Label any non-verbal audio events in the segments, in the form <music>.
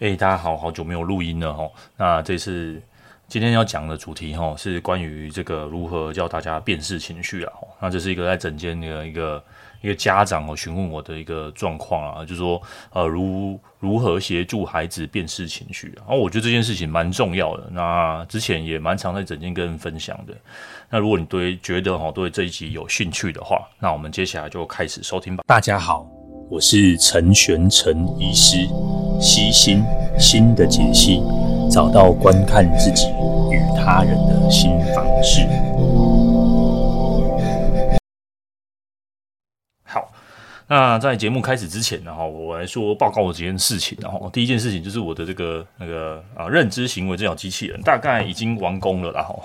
哎，大家好，好久没有录音了哈。那这次今天要讲的主题哈，是关于这个如何教大家辨识情绪啊。那这是一个在诊间的一个一个家长哦询问我的一个状况啊，就是说呃如如何协助孩子辨识情绪啊。然后我觉得这件事情蛮重要的。那之前也蛮常在诊间跟人分享的。那如果你对觉得哈对这一集有兴趣的话，那我们接下来就开始收听吧。大家好。我是陈玄陈医师，悉心心的解析，找到观看自己与他人的新方式。好，那在节目开始之前呢，哈，我来说报告我几件事情。然后第一件事情就是我的这个那个啊认知行为这套机器人大概已经完工了，然后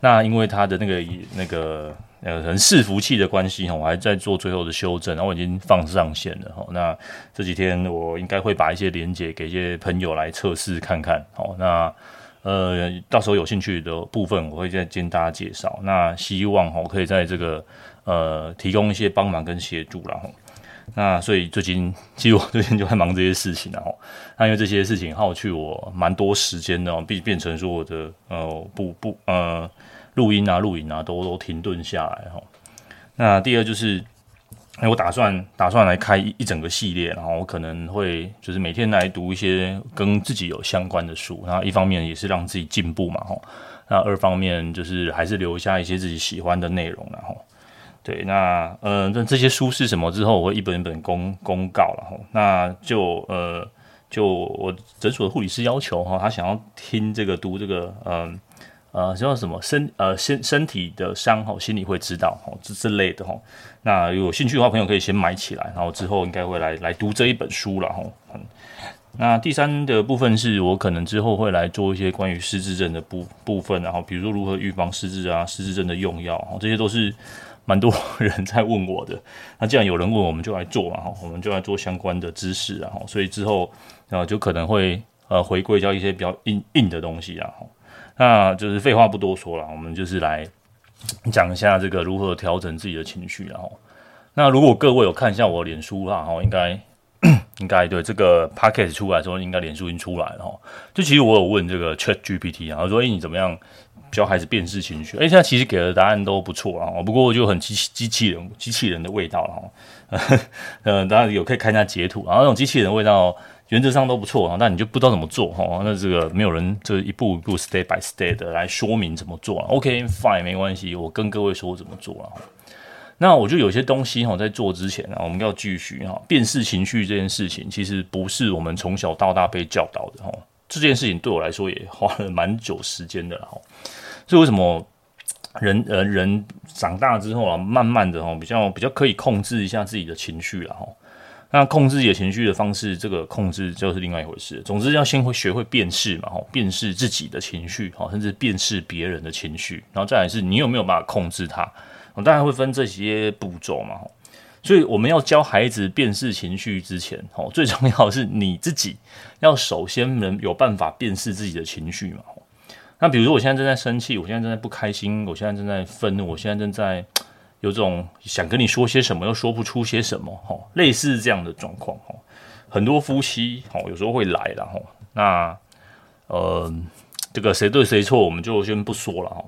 那因为它的那个那个。呃，可能伺服器的关系，我还在做最后的修正，然后我已经放上线了哈。那这几天我应该会把一些连接给一些朋友来测试看看。好，那呃，到时候有兴趣的部分，我会再跟大家介绍。那希望哈，可以在这个呃提供一些帮忙跟协助啦。那所以最近其实我最近就在忙这些事情然后，那因为这些事情耗去我蛮多时间的，变变成说我的呃不不呃。录音啊，录影啊，都都停顿下来哈。那第二就是，哎，我打算打算来开一,整个系列，然后我可能会就是每天来读一些跟自己有相关的书，然后一方面也是让自己进步嘛哈。那二方面就是还是留下一些自己喜欢的内容然后对，那呃，那这些书是什么之后，我会一本一本公公告了哈。那就呃，就我诊所的护理师要求哈，他想要听这个读这个嗯。呃，叫什么身呃身身体的伤吼，心里会知道吼，这之类的吼。那有兴趣的话，朋友可以先买起来，然后之后应该会来来读这一本书了吼。那第三的部分是我可能之后会来做一些关于失智症的部部分，然后比如说如何预防失智啊，失智症的用药，这些都是蛮多人在问我的。那既然有人问，我们就来做嘛，哈，我们就来做相关的知识，然后所以之后呃就可能会呃回归到一些比较硬硬的东西，啊。那就是废话不多说了，我们就是来讲一下这个如何调整自己的情绪，然后，那如果各位有看一下我脸书啦，哈，应该 <coughs> 应该对这个 podcast 出来的时候，应该脸书已经出来了哈。就其实我有问这个 Chat GPT 啊，我说诶你怎么样教孩子辨识情绪？诶现在其实给的答案都不错啊，不过就很机机器人机器人的味道了哈。嗯，<laughs> 当然有可以看一下截图，然后那种机器人的味道。原则上都不错哈，但你就不知道怎么做哈。那这个没有人这一步一步 step by step 的来说明怎么做。OK fine 没关系，我跟各位说怎么做啊。那我就有些东西哈，在做之前呢，我们要继续哈。辨识情绪这件事情，其实不是我们从小到大被教导的哈。这件事情对我来说也花了蛮久时间的哈。所以为什么人呃人长大之后啊，慢慢的哈，比较比较可以控制一下自己的情绪了哈。那控制自己的情绪的方式，这个控制就是另外一回事。总之要先会学会辨识嘛，吼，辨识自己的情绪，好，甚至辨识别人的情绪，然后再来是你有没有办法控制它。我当然会分这些步骤嘛，所以我们要教孩子辨识情绪之前，吼，最重要的是你自己要首先能有办法辨识自己的情绪嘛。那比如说我现在正在生气，我现在正在不开心，我现在正在愤怒，我现在正在。有种想跟你说些什么又说不出些什么，哈，类似这样的状况，哈，很多夫妻，哈，有时候会来了，哈，那，呃，这个谁对谁错，我们就先不说了，哈。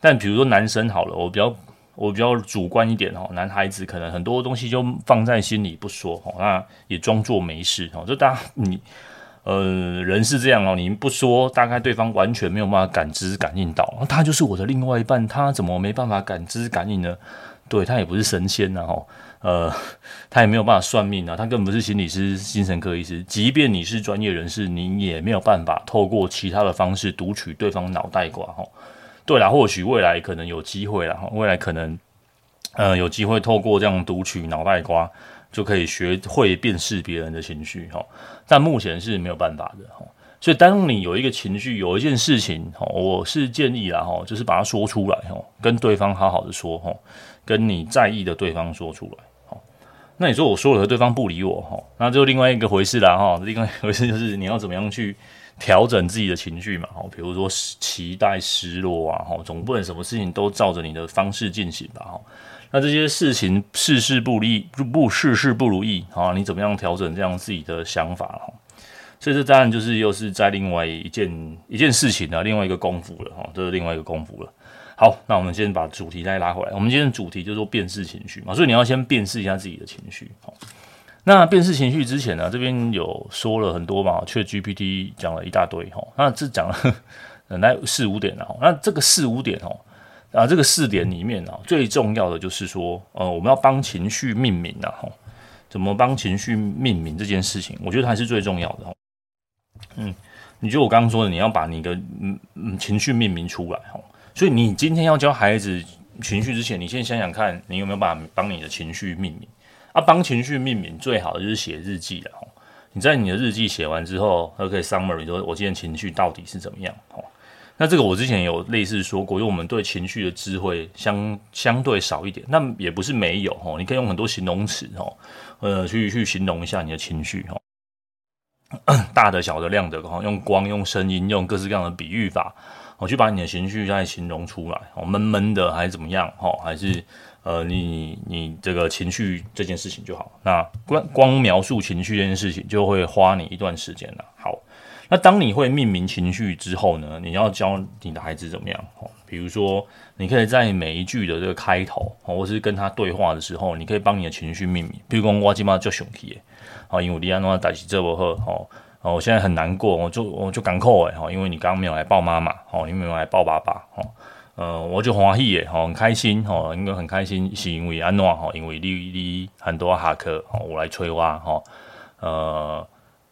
但比如说男生好了，我比较我比较主观一点，哈，男孩子可能很多东西就放在心里不说，哈，那也装作没事，哈，就大家你，呃，人是这样哦，你不说，大概对方完全没有办法感知感应到，他就是我的另外一半，他怎么没办法感知感应呢？对，他也不是神仙呐，吼，呃，<laughs> 他也没有办法算命啊，他根本不是心理师、精神科医师。即便你是专业人士，你也没有办法透过其他的方式读取对方脑袋瓜，吼。对啦，或许未来可能有机会啦，未来可能，呃，有机会透过这样读取脑袋瓜，就可以学会辨识别人的情绪，哈。但目前是没有办法的，哈。所以，当你有一个情绪，有一件事情，哈，我是建议啦，哈，就是把它说出来，哈，跟对方好好的说，哈。跟你在意的对方说出来，好，那你说我说了，对方不理我，哈，那就另外一个回事啦，哈，另外一回事就是你要怎么样去调整自己的情绪嘛，哈，比如说期待失落啊，哈，总不能什么事情都照着你的方式进行吧，哈，那这些事情事事不利，不事事不如意，啊，你怎么样调整这样自己的想法，哈，所以这当然就是又是在另外一件一件事情的另外一个功夫了哈，这是另外一个功夫了。好，那我们先把主题再拉回来。我们今天的主题就是辨识情绪嘛，所以你要先辨识一下自己的情绪。好，那辨识情绪之前呢，这边有说了很多嘛却 GPT 讲了一大堆哈。那这讲了 <laughs> 那四五点了。那这个四五点哦，啊，这个四点里面啊，最重要的就是说，呃，我们要帮情绪命名啊，哈，怎么帮情绪命名这件事情，我觉得还是最重要的。嗯，你觉得我刚刚说的，你要把你的嗯嗯情绪命名出来哈。所以你今天要教孩子情绪之前，你先想想看，你有没有办法帮你的情绪命名啊？帮情绪命名最好的就是写日记了。你在你的日记写完之后，都可以 summary 说，我今天情绪到底是怎么样？哦，那这个我之前有类似说过，因为我们对情绪的智慧相相对少一点，那也不是没有哦。你可以用很多形容词哦，呃，去去形容一下你的情绪哦，<coughs> 大的、小的、亮的，用光、用声音、用各式各样的比喻法。我去把你的情绪再形容出来，哦，闷闷的还是怎么样？哦，还是呃，你你这个情绪这件事情就好。那光光描述情绪这件事情就会花你一段时间了。好，那当你会命名情绪之后呢，你要教你的孩子怎么样？哦，比如说你可以在每一句的这个开头，哦，或是跟他对话的时候，你可以帮你的情绪命名。比如说我今嘛就生气，哦，因为你安怎代志做不好，哦。我现在很难过，我就我就感慨诶，因为你刚刚没有来抱妈妈，哦，你没有来抱爸爸，哦，呃，我就欢喜诶，很开心，哦，应该很开心，是因为安怎，哦，因为你你很多下课，哦，我来催娃，哈，呃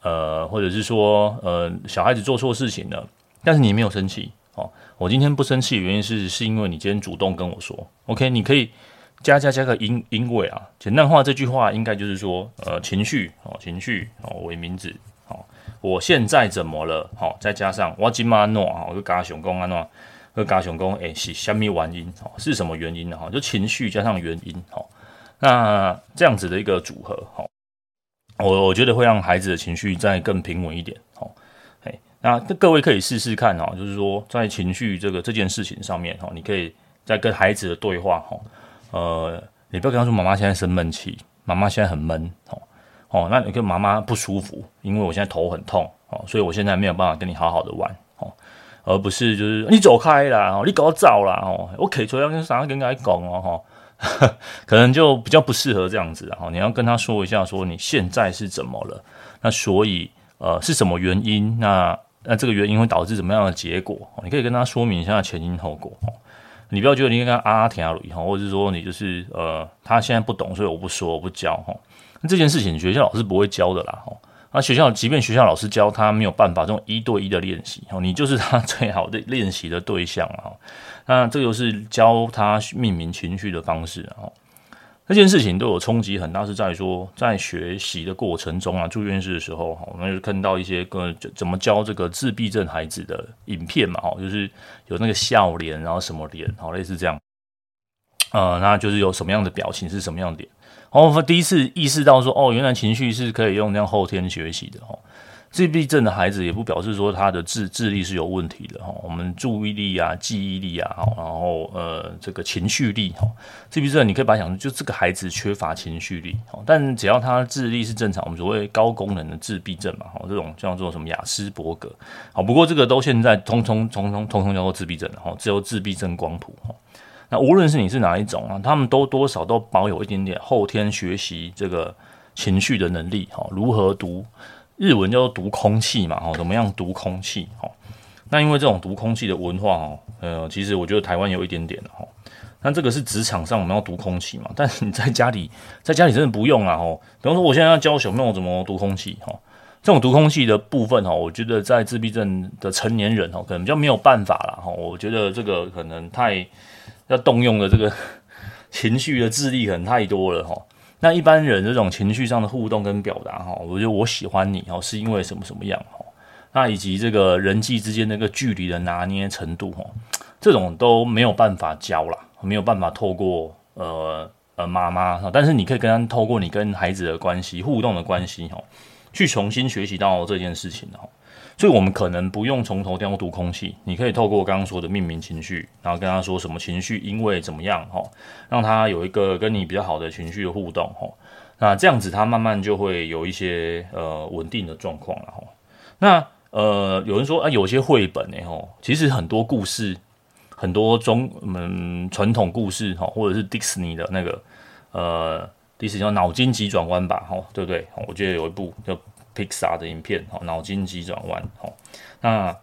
呃，或者是说，呃，小孩子做错事情了，但是你没有生气，哦，我今天不生气的原因是，是因为你今天主动跟我说，OK，你可以加加加个因因为啊，简单化这句话应该就是说，呃，情绪，哦，情绪，哦，为名字哦。我现在怎么了？好，再加上我今嘛诺啊，我就跟熊公安诺，跟跟熊公诶是虾米原因？哦，是什么原因呢？哈，就情绪加上原因，哦，那这样子的一个组合，哈，我我觉得会让孩子的情绪再更平稳一点，哦，哎，那各位可以试试看，哦，就是说在情绪这个这件事情上面，哈，你可以在跟孩子的对话，哈，呃，你不要跟他说妈妈现在生闷气，妈妈现在很闷，哦。哦，那你跟妈妈不舒服，因为我现在头很痛哦，所以我现在没有办法跟你好好的玩哦，而不是就是你走开啦，哦，你搞糟啦哦，我可以说要跟啥跟他讲哦哈，<laughs> 可能就比较不适合这样子然后，你要跟他说一下，说你现在是怎么了，那所以呃是什么原因？那那这个原因会导致怎么样的结果？你可以跟他说明一下前因后果哦，你不要觉得你应该啊啊听啊哈，或者是说你就是呃他现在不懂，所以我不说我不教哈。那这件事情学校老师不会教的啦，哈。那学校即便学校老师教他没有办法这种一对一的练习，哦，你就是他最好的练习的对象啊。那这就是教他命名情绪的方式啊。这件事情对我冲击很大，是在说在学习的过程中啊，住院室的时候，我们就看到一些个怎么教这个自闭症孩子的影片嘛，哈，就是有那个笑脸，然后什么脸，好类似这样。呃，那就是有什么样的表情是什么样的脸。哦，我第一次意识到说，哦，原来情绪是可以用这样后天学习的哦。自闭症的孩子也不表示说他的智智力是有问题的哈。我们注意力啊、记忆力啊，然后呃这个情绪力哈，自闭症你可以把它想成就这个孩子缺乏情绪力，但只要他智力是正常，我们所谓高功能的自闭症嘛，哈，这种叫做什么雅斯伯格，好，不过这个都现在通通通通通通叫做自闭症了哈，只有自闭症光谱哈。那无论是你是哪一种啊，他们都多少都保有一点点后天学习这个情绪的能力哈。如何读日文叫做读空气嘛哈？怎么样读空气哈？那因为这种读空气的文化哈，呃，其实我觉得台湾有一点点哈。那这个是职场上我们要读空气嘛？但是你在家里，在家里真的不用啊哈。比方说，我现在要教小朋友怎么读空气哈，这种读空气的部分哈，我觉得在自闭症的成年人哈，可能比较没有办法了哈。我觉得这个可能太。要动用的这个 <laughs> 情绪的智力可能太多了哈。那一般人这种情绪上的互动跟表达哈，我觉得我喜欢你哦，是因为什么什么样哈？那以及这个人际之间那个距离的拿捏程度哈，这种都没有办法教啦，没有办法透过呃呃妈妈哈，但是你可以跟他透过你跟孩子的关系互动的关系哈，去重新学习到这件事情哈。所以，我们可能不用从头要读空气，你可以透过刚刚说的命名情绪，然后跟他说什么情绪，因为怎么样，哈，让他有一个跟你比较好的情绪的互动，哈，那这样子他慢慢就会有一些呃稳定的状况了，哈。那呃，有人说啊，有些绘本呢，吼，其实很多故事，很多中嗯传统故事哈，或者是迪士尼的那个呃，迪士尼叫脑筋急转弯吧，哈，对不对？我觉得有一部叫 Pixar 的影片，哈，脑筋急转弯，哈，那。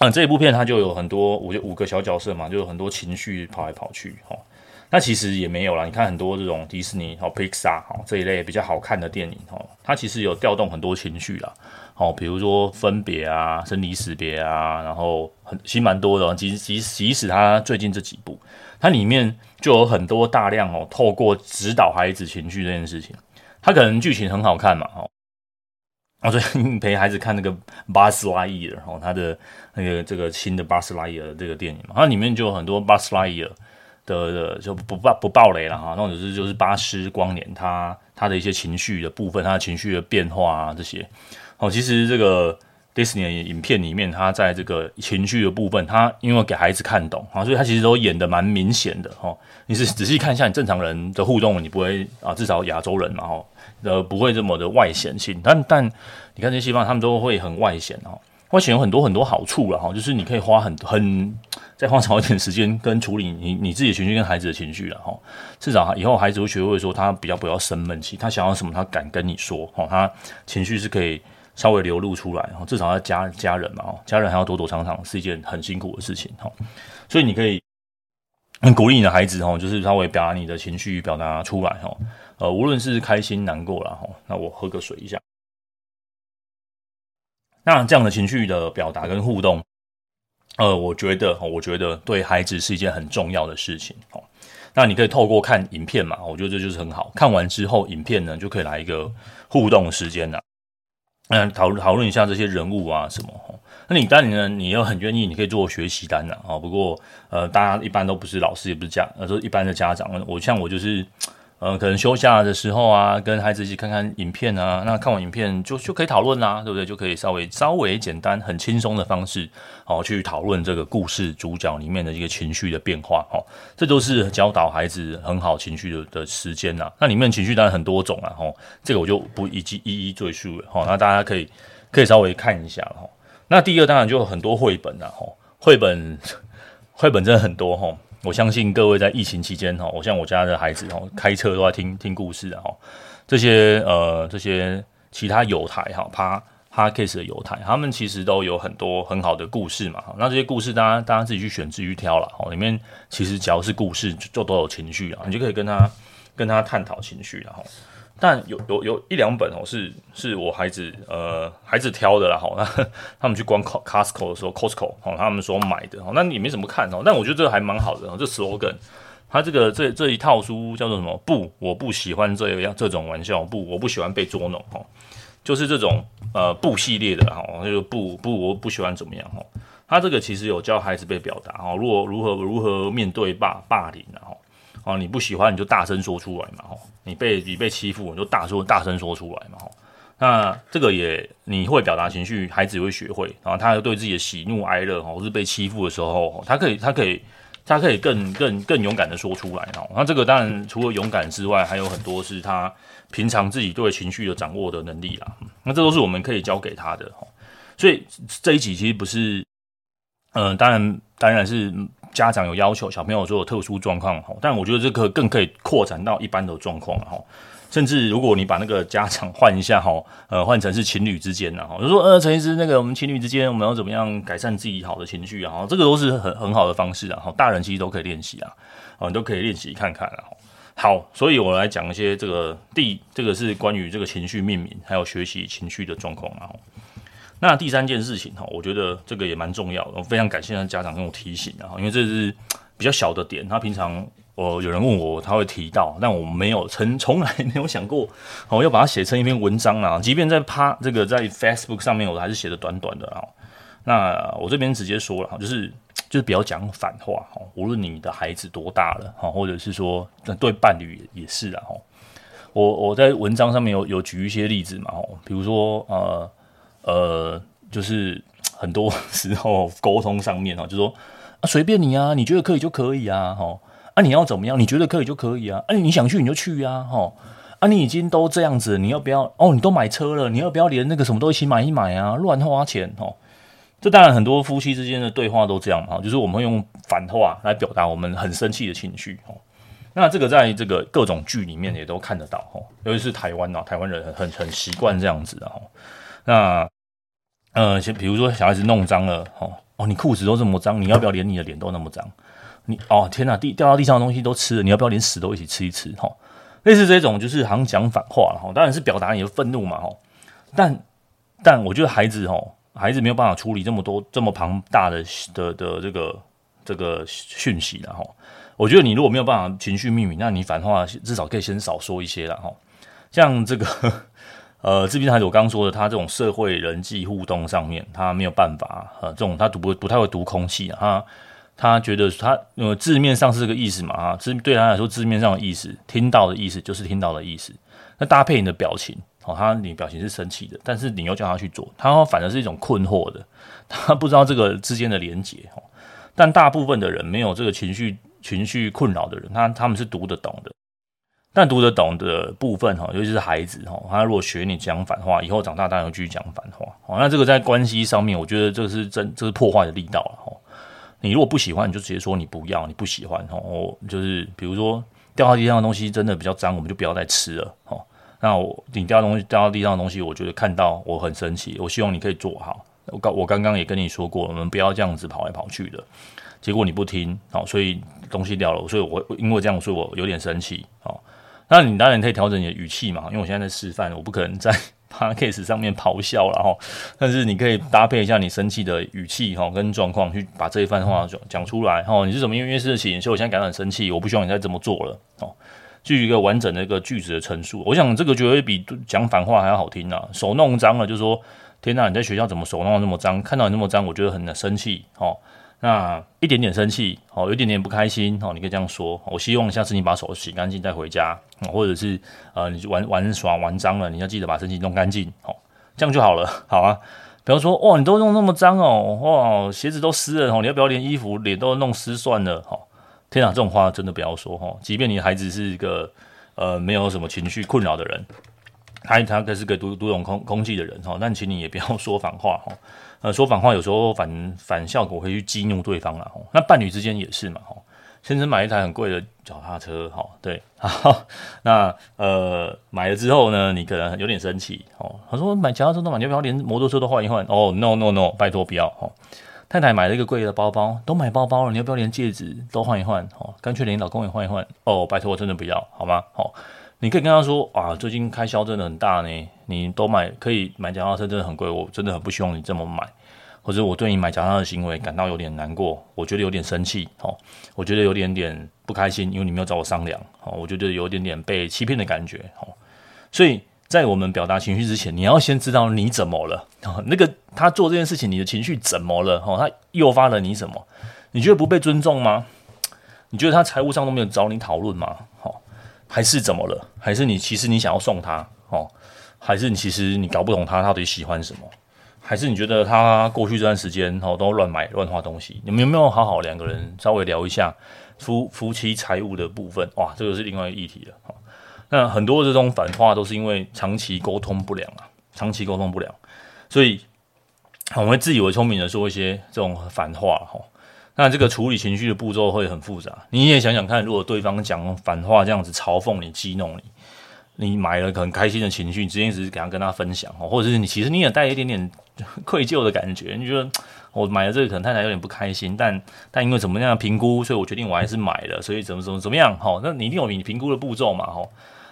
嗯，这一部片它就有很多五五个小角色嘛，就有很多情绪跑来跑去哈。那其实也没有啦，你看很多这种迪士尼哦 Pixar 哦这一类比较好看的电影哦，它其实有调动很多情绪啦。好，比如说分别啊、生离死别啊，然后很其实蛮多的。即即即使它最近这几部，它里面就有很多大量哦，透过指导孩子情绪这件事情，它可能剧情很好看嘛，哈。啊，所以 <laughs> 你陪孩子看那个《巴斯拉伊尔》哦，他的那个这个新的《巴斯拉伊尔》这个电影嘛，它里面就有很多巴斯拉伊尔的的就不爆不爆雷了哈，那种就是就是巴斯光年他他的一些情绪的部分，他的情绪的变化啊这些。哦，其实这个迪士尼的影片里面，他在这个情绪的部分，他因为给孩子看懂啊，所以他其实都演的蛮明显的哈。你是仔细看一下，你正常人的互动，你不会啊，至少亚洲人嘛哈。呃，不会这么的外显性，但但你看这些西方，他们都会很外显哦。外显有很多很多好处了哈，就是你可以花很很再花少一点时间跟处理你你自己的情绪跟孩子的情绪了哈。至少以后孩子会学会说，他比较不要生闷气，他想要什么，他敢跟你说哈，他情绪是可以稍微流露出来哈。至少要家家人嘛，家人还要躲躲藏藏，是一件很辛苦的事情哈。所以你可以鼓励你的孩子哈，就是稍微表达你的情绪，表达出来哈。呃，无论是开心难过了哈，那我喝个水一下。那这样的情绪的表达跟互动，呃，我觉得，我觉得对孩子是一件很重要的事情。哦，那你可以透过看影片嘛，我觉得这就是很好。看完之后，影片呢就可以来一个互动时间了。嗯，讨论讨论一下这些人物啊什么。那你当然呢，你又很愿意，你可以做学习单了啊。不过，呃，大家一般都不是老师，也不是家，呃，都一般的家长。我像我就是。嗯，可能休假的时候啊，跟孩子一起看看影片啊，那看完影片就就可以讨论啦，对不对？就可以稍微稍微简单、很轻松的方式，哦，去讨论这个故事主角里面的一个情绪的变化，哦，这都是教导孩子很好情绪的的时间呐。那里面情绪当然很多种啊，吼，这个我就不一一一一赘述了，吼，那大家可以可以稍微看一下，吼。那第二当然就很多绘本啊，吼，绘本 <laughs> 绘本真的很多，吼。我相信各位在疫情期间哈，我像我家的孩子哈，开车都在听听故事哈。这些呃，这些其他有台哈，趴趴 case 的友台，他们其实都有很多很好的故事嘛。那这些故事，大家大家自己去选，自己去挑了哦。里面其实只要是故事，就都有情绪啊，你就可以跟他跟他探讨情绪然后。但有有有一两本哦，是是我孩子呃孩子挑的啦，哈，那他们去逛 Costco 的时候，Costco 哦，他们说买的哦，那你没怎么看哦，但我觉得这个还蛮好的哦，这 slogan，他这个这这一套书叫做什么？不，我不喜欢这样这种玩笑，不，我不喜欢被捉弄哦，就是这种呃不系列的哈，就是不不我不喜欢怎么样哈，他这个其实有教孩子被表达哈，如果如何如何面对霸霸凌然后。哦，你不喜欢你就大声说出来嘛，吼，你被你被欺负你就大说大声说出来嘛，吼，那这个也你会表达情绪，孩子也会学会，然后他对自己的喜怒哀乐，或是被欺负的时候，他可以他可以他可以更更更勇敢的说出来，哦，那这个当然除了勇敢之外，还有很多是他平常自己对情绪的掌握的能力啦，那这都是我们可以教给他的，吼，所以这一集其实不是，嗯、当然当然是。家长有要求，小朋友说有特殊状况，但我觉得这个更可以扩展到一般的状况哈，甚至如果你把那个家长换一下，哈，呃，换成是情侣之间，哈，就说，呃，陈医师，那个我们情侣之间，我们要怎么样改善自己好的情绪啊？这个都是很很好的方式啊，大人其实都可以练习啊，啊，你都可以练习看看啊。好，所以我来讲一些这个第，这个是关于这个情绪命名，还有学习情绪的状况啊。那第三件事情哈，我觉得这个也蛮重要的，我非常感谢家长跟我提醒啊，因为这是比较小的点，他平常我有人问我，他会提到，但我没有曾 <laughs> 从来没有想过，我要把它写成一篇文章啊，即便在趴这个在 Facebook 上面，我还是写的短短的啊。那我这边直接说了哈，就是就是比较讲反话哈，无论你的孩子多大了哈，或者是说对伴侣也是啊哈，我我在文章上面有有举一些例子嘛哈，比如说呃。呃，就是 <tsk> 很多 <laughs> 时候沟通上面哦，就说啊，随便你啊，你觉得可以就可以啊，吼啊，你要怎么样？你觉得可以就可以啊，啊，你想去你就去啊，吼啊，你已经都这样子，你要不要？哦，你都买车了，你要不要连那个什么都一起买一买啊？乱花钱哦。这当然很多夫妻之间的对话都这样哈，就是我们会用反话来表达我们很生气的情绪哦。那这个在这个各种剧里面也都看得到哈，尤其是台湾啊，台湾人很很很习惯这样子的哈。那呃，先比如说小孩子弄脏了哦，哦，你裤子都这么脏，你要不要连你的脸都那么脏？你哦，天哪，地掉到地上的东西都吃了，你要不要连屎都一起吃一吃？哈，类似这种就是好像讲反话了哈，当然是表达你的愤怒嘛哈。但但我觉得孩子哈。孩子没有办法处理这么多这么庞大的的的这个这个讯息了哈。我觉得你如果没有办法情绪秘密，那你反话至少可以先少说一些了哈。像这个呃，这边孩子我刚刚说的，他这种社会人际互动上面，他没有办法呃，这种他读不不太会读空气啊。他他觉得他呃字面上是这个意思嘛啊，字对他来说字面上的意思，听到的意思就是听到的意思。那搭配你的表情。哦，他你表情是生气的，但是你又叫他去做，他反而是一种困惑的，<laughs> 他不知道这个之间的连结。哦，但大部分的人没有这个情绪情绪困扰的人，他他们是读得懂的。但读得懂的部分，哈，尤其是孩子，哈，他如果学你讲反话，以后长大当然继续讲反话。哦，那这个在关系上面，我觉得这是真，这是破坏的力道了。哈，你如果不喜欢，你就直接说你不要，你不喜欢。哦，就是比如说掉到地上的东西真的比较脏，我们就不要再吃了。哦。那我你掉东西掉到地上的东西，我觉得看到我很生气。我希望你可以做好。我刚我刚刚也跟你说过，我们不要这样子跑来跑去的。结果你不听，好，所以东西掉了。所以我因为这样，所以我有点生气。好，那你当然可以调整你的语气嘛，因为我现在在示范，我不可能在 <laughs> podcast 上面咆哮了哈。但是你可以搭配一下你生气的语气哈，跟状况去把这一番话讲出来。哈，你是什么因为事情，所以我现在感到很生气，我不希望你再这么做了。哦。具一个完整的一个句子的陈述，我想这个绝对比讲反话还要好听啊！手弄脏了，就说天哪，你在学校怎么手弄那么脏？看到你那么脏，我觉得很生气哦。那一点点生气哦，有一点点不开心哦，你可以这样说。我希望下次你把手洗干净再回家，或者是呃，你玩玩耍玩脏了，你要记得把身体弄干净哦，这样就好了，<laughs> 好啊。比方说，哇，你都弄那么脏哦，哇，鞋子都湿了哦，你要不要连衣服脸都弄湿算了？哈。天啊，这种话真的不要说哈！即便你孩子是一个呃没有什么情绪困扰的人，他他可是个读读懂空空气的人哈，但请你也不要说反话哈。呃，说反话有时候反反效果会去激怒对方了哈。那伴侣之间也是嘛哈。先生买一台很贵的脚踏车哈，对，<laughs> 那呃买了之后呢，你可能有点生气哦。他说买脚踏车都买，你要不要连摩托车都换一换？哦，no no no，拜托不要哈。太太买了一个贵的包包，都买包包了，你要不要连戒指都换一换？哦，干脆连老公也换一换。哦，拜托，我真的不要，好吗？好、你可以跟他说啊，最近开销真的很大呢，你都买可以买脚踏车真的很贵，我真的很不希望你这么买，或者我对你买脚踏的行为感到有点难过，我觉得有点生气，哦，我觉得有点点不开心，因为你没有找我商量，哦，我觉得有点点被欺骗的感觉，哦，所以。在我们表达情绪之前，你要先知道你怎么了。那个他做这件事情，你的情绪怎么了？哦，他诱发了你什么？你觉得不被尊重吗？你觉得他财务上都没有找你讨论吗？哈，还是怎么了？还是你其实你想要送他？哦，还是你其实你搞不懂他到底喜欢什么？还是你觉得他过去这段时间哦都乱买乱花东西？你们有没有好好两个人稍微聊一下夫夫妻财务的部分？哇，这个是另外一个议题了。那很多这种反话都是因为长期沟通不良啊，长期沟通不良，所以我会自以为聪明的说一些这种反话哈。那这个处理情绪的步骤会很复杂。你也想想看，如果对方讲反话这样子嘲讽你、激怒你，你买了很开心的情绪，直接只是给他跟他分享哦，或者是你其实你也带一点点愧疚的感觉，你觉得我买了这个可能太太有点不开心，但但因为怎么样评估，所以我决定我还是买了，所以怎么怎么怎么样哈？那你一定有你评估的步骤嘛哈？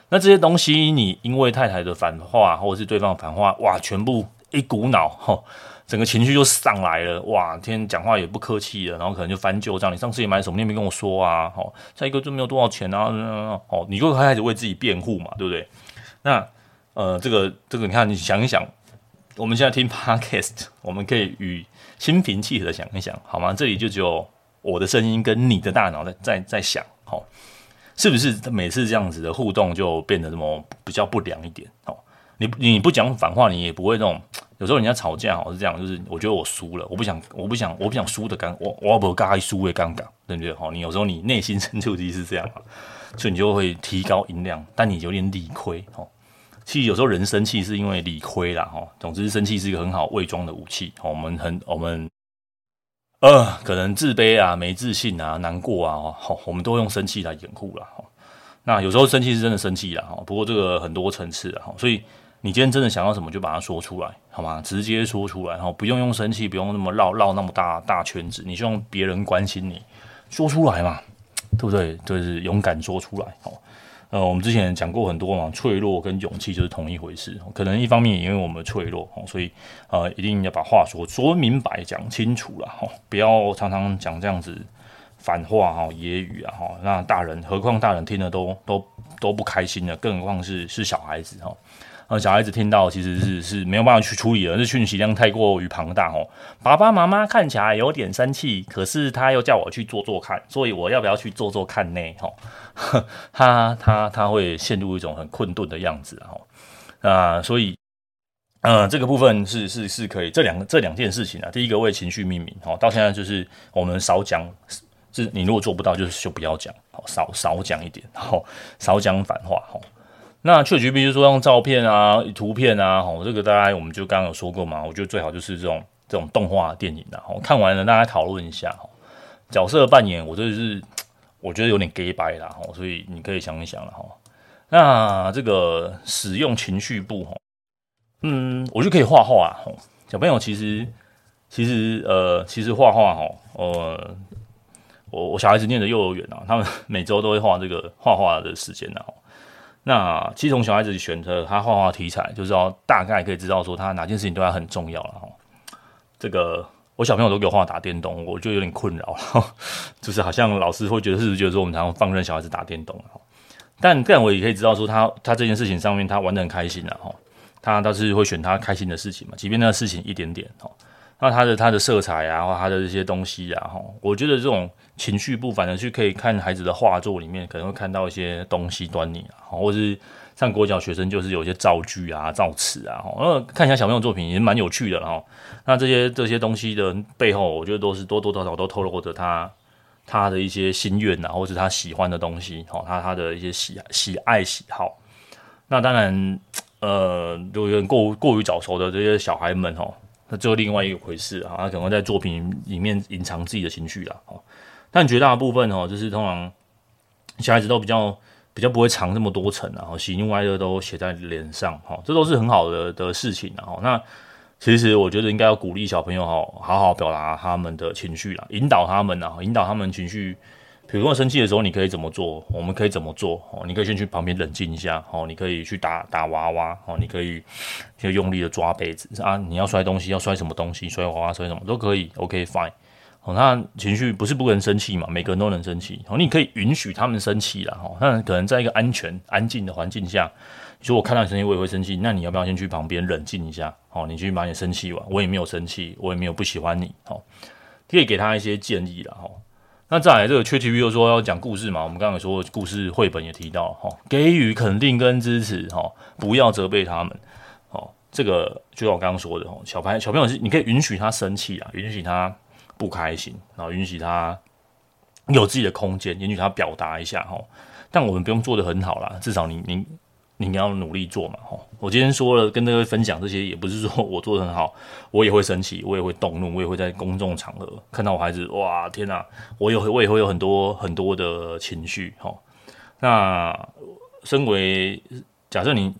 那这些东西，你因为太太的反话，或者是对方反话，哇，全部一股脑，吼，整个情绪就上来了，哇，天，讲话也不客气了，然后可能就翻旧账，你上次也买什么，你也没跟我说啊，吼，再一个就没有多少钱啊，哦，你就开始为自己辩护嘛，对不对？那，呃，这个这个，你看，你想一想，我们现在听 Podcast，我们可以与心平气和的想一想，好吗？这里就只有我的声音跟你的大脑在在在想，哦。是不是每次这样子的互动就变得这么比较不良一点？哦，你你不讲反话，你也不会那种。有时候人家吵架哦是这样，就是我觉得我输了，我不想，我不想，我不想输的尴，我我不该输的尴尬，对不对？哦，你有时候你内心深处其实是这样。所以你就会提高音量，但你有点理亏哦。其实有时候人生气是因为理亏啦哈。总之，生气是一个很好伪装的武器。我们很我们呃，可能自卑啊、没自信啊、难过啊，好，我们都用生气来掩护了哈。那有时候生气是真的生气了哈，不过这个很多层次的哈，所以。你今天真的想要什么，就把它说出来，好吗？直接说出来，然后不用用生气，不用那么绕绕那么大大圈子。你希望别人关心你，说出来嘛，对不对？就是勇敢说出来。哦，呃，我们之前讲过很多嘛，脆弱跟勇气就是同一回事。可能一方面因为我们脆弱，所以呃，一定要把话说说明白、讲清楚了。哈，不要常常讲这样子反话哈、揶揄啊哈。那大人，何况大人听了都都都不开心的，更何况是是小孩子哈。小孩子听到其实是是没有办法去处理的，这讯息量太过于庞大哦。爸爸妈妈看起来有点生气，可是他又叫我去做做看，所以我要不要去做做看呢？<laughs> 哈，他他他会陷入一种很困顿的样子哈。啊，所以，呃，这个部分是是是可以，这两个这两件事情啊，第一个为情绪命名，哦，到现在就是我们少讲，是你如果做不到，就是就不要讲，好，少少讲一点，好，少讲反话，哈。那 ChatGPT 说用照片啊、图片啊，吼，这个大概我们就刚刚有说过嘛。我觉得最好就是这种这种动画电影啊，吼，看完了大家讨论一下，角色扮演我真的是我觉得有点假掰啦，吼，所以你可以想一想了，吼。那这个使用情绪部，吼，嗯，我就可以画画，吼，小朋友其实其实呃，其实画画，吼，呃，我我小孩子念的幼儿园啊，他们每周都会画这个画画的时间啊。那其实从小孩子选择他画画题材，就是要大概可以知道说他哪件事情对他很重要了哈。这个我小朋友都给我画打电动，我就有点困扰了，<laughs> 就是好像老师会觉得是不是觉得说我们常常放任小孩子打电动哈。但这样我也可以知道说他他这件事情上面他玩得很开心了哈，他倒是会选他开心的事情嘛，即便那个事情一点点哈。那他的他的色彩啊，或他的这些东西啊，哈，我觉得这种情绪部反正去可以看孩子的画作里面，可能会看到一些东西端倪啊，或是像国小学生就是有一些造句啊、造词啊，哈，呃，看一下小朋友作品也蛮有趣的哈。那这些这些东西的背后，我觉得都是多多少少都透露着他他的一些心愿啊，或是他喜欢的东西，哈，他他的一些喜喜爱喜好。那当然，呃，有点过过于早熟的这些小孩们，哦。那就另外一个回事啊，他可能在作品里面隐藏自己的情绪啦，哦，但绝大部分哦，就是通常小孩子都比较比较不会藏这么多层，然后喜怒哀乐都写在脸上，哈，这都是很好的的事情，然后那其实我觉得应该要鼓励小朋友哈，好好表达他们的情绪啦，引导他们啊，引导他们情绪。比如说生气的时候，你可以怎么做？我们可以怎么做？哦，你可以先去旁边冷静一下。哦，你可以去打打娃娃。哦，你可以就用力的抓杯子啊。你要摔东西，要摔什么东西？摔娃娃，摔什么都可以。OK，fine。哦，那情绪不是不能生气嘛？每个人都能生气。哦，你可以允许他们生气啦。哦，那可能在一个安全、安静的环境下，你说我看到你生气，我也会生气。那你要不要先去旁边冷静一下？哦，你去把你生气完，我也没有生气，我也没有不喜欢你。哦，可以给他一些建议啦。哦。那再来这个 ChatGPT 又说要讲故事嘛，我们刚刚说故事绘本也提到哈，给予肯定跟支持哈，不要责备他们，哦，这个就像我刚刚说的哦，小朋小朋友是你可以允许他生气啊，允许他不开心，然后允许他有自己的空间，允许他表达一下哈，但我们不用做得很好啦，至少你你。你要努力做嘛，吼！我今天说了跟各位分享这些，也不是说我做得很好，<laughs> 我也会生气，我也会动怒，我也会在公众场合看到我孩子，哇，天哪！我有我也会有很多很多的情绪，吼。那身为假设你，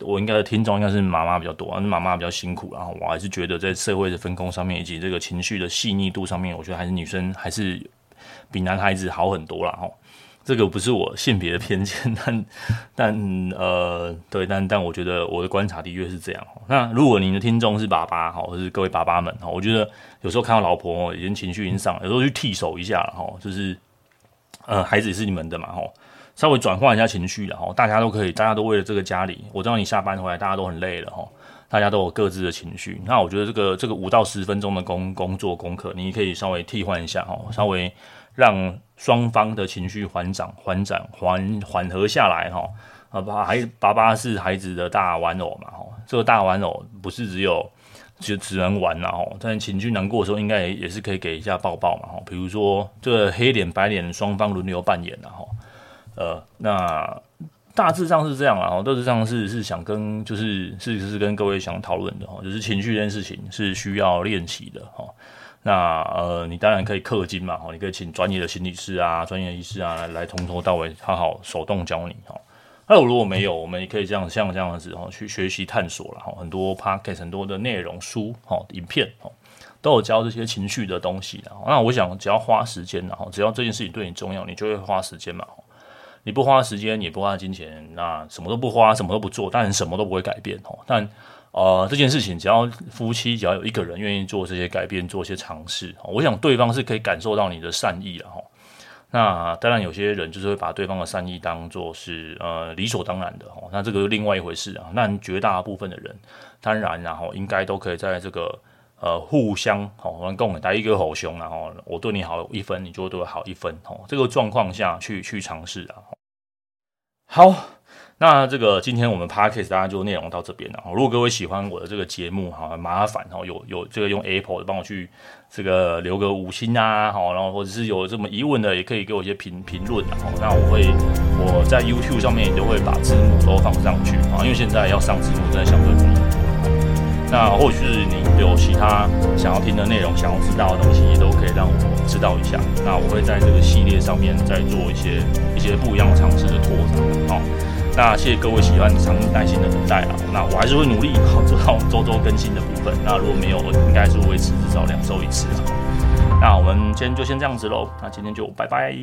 我应该的听众应该是妈妈比较多，啊，妈妈比较辛苦，然后我还是觉得在社会的分工上面，以及这个情绪的细腻度上面，我觉得还是女生还是比男孩子好很多啦，吼。这个不是我性别的偏见，<laughs> 但但呃，对，但但我觉得我的观察的确是这样。那如果您的听众是爸爸哈，或是各位爸爸们哈，我觉得有时候看到老婆已经情绪已经上，有时候去替手一下哈，就是呃，孩子也是你们的嘛哈，稍微转换一下情绪然后，大家都可以，大家都为了这个家里，我知道你下班回来大家都很累了哈，大家都有各自的情绪。那我觉得这个这个五到十分钟的工工作功课，你可以稍微替换一下哈，稍微。让双方的情绪缓涨、缓涨、缓缓和下来，哈。啊，爸孩爸爸是孩子的大玩偶嘛，哈，这个大玩偶不是只有就只能玩然后，但情绪难过的时候，应该也也是可以给一下抱抱嘛，哈，比如说这个黑脸白脸双方轮流扮演，然后呃，那大致上是这样啊，大致上是是想跟就是是是跟各位想讨论的哈，就是情绪这件事情是需要练习的哈。那呃，你当然可以氪金嘛，哈，你可以请专业的心理师啊、专业的医师啊来来从头到尾好好手动教你哈。那如果没有，我们也可以这样像这样子哈，去学习探索了哈，很多 p o c a s t 很多的内容书哈、影片哈。都有教这些情绪的东西，然后那我想只要花时间，然后只要这件事情对你重要，你就会花时间嘛。你不花时间，也不花金钱，那什么都不花，什么都不做，当然什么都不会改变哦。但呃，这件事情只要夫妻只要有一个人愿意做这些改变，做一些尝试，我想对方是可以感受到你的善意的哈。那当然有些人就是会把对方的善意当做是呃理所当然的哈。那这个是另外一回事啊。那绝大部分的人，当然然后应该都可以在这个。呃，互相好，我们共打一个好兄，然后我对你好一分，你就会对我好一分，哦，这个状况下去去尝试啊。好，那这个今天我们 Podcast 大家就内容到这边了。如果各位喜欢我的这个节目，哈，麻烦哈，有有这个用 Apple 的帮我去这个留个五星啊，好，然后或者是有这么疑问的，也可以给我一些评评论啊。那我会我在 YouTube 上面也都会把字幕都放上去啊，因为现在要上字幕真的相对容易。那或许是你有其他想要听的内容，想要知道的东西，也都可以让我知道一下。那我会在这个系列上面再做一些一些不一样的尝试的拓展。好，那谢谢各位喜欢长耐心的等待啊。那我还是会努力好做到周周更新的部分。那如果没有，我应该是维持至少两周一次。那我们今天就先这样子喽。那今天就拜拜。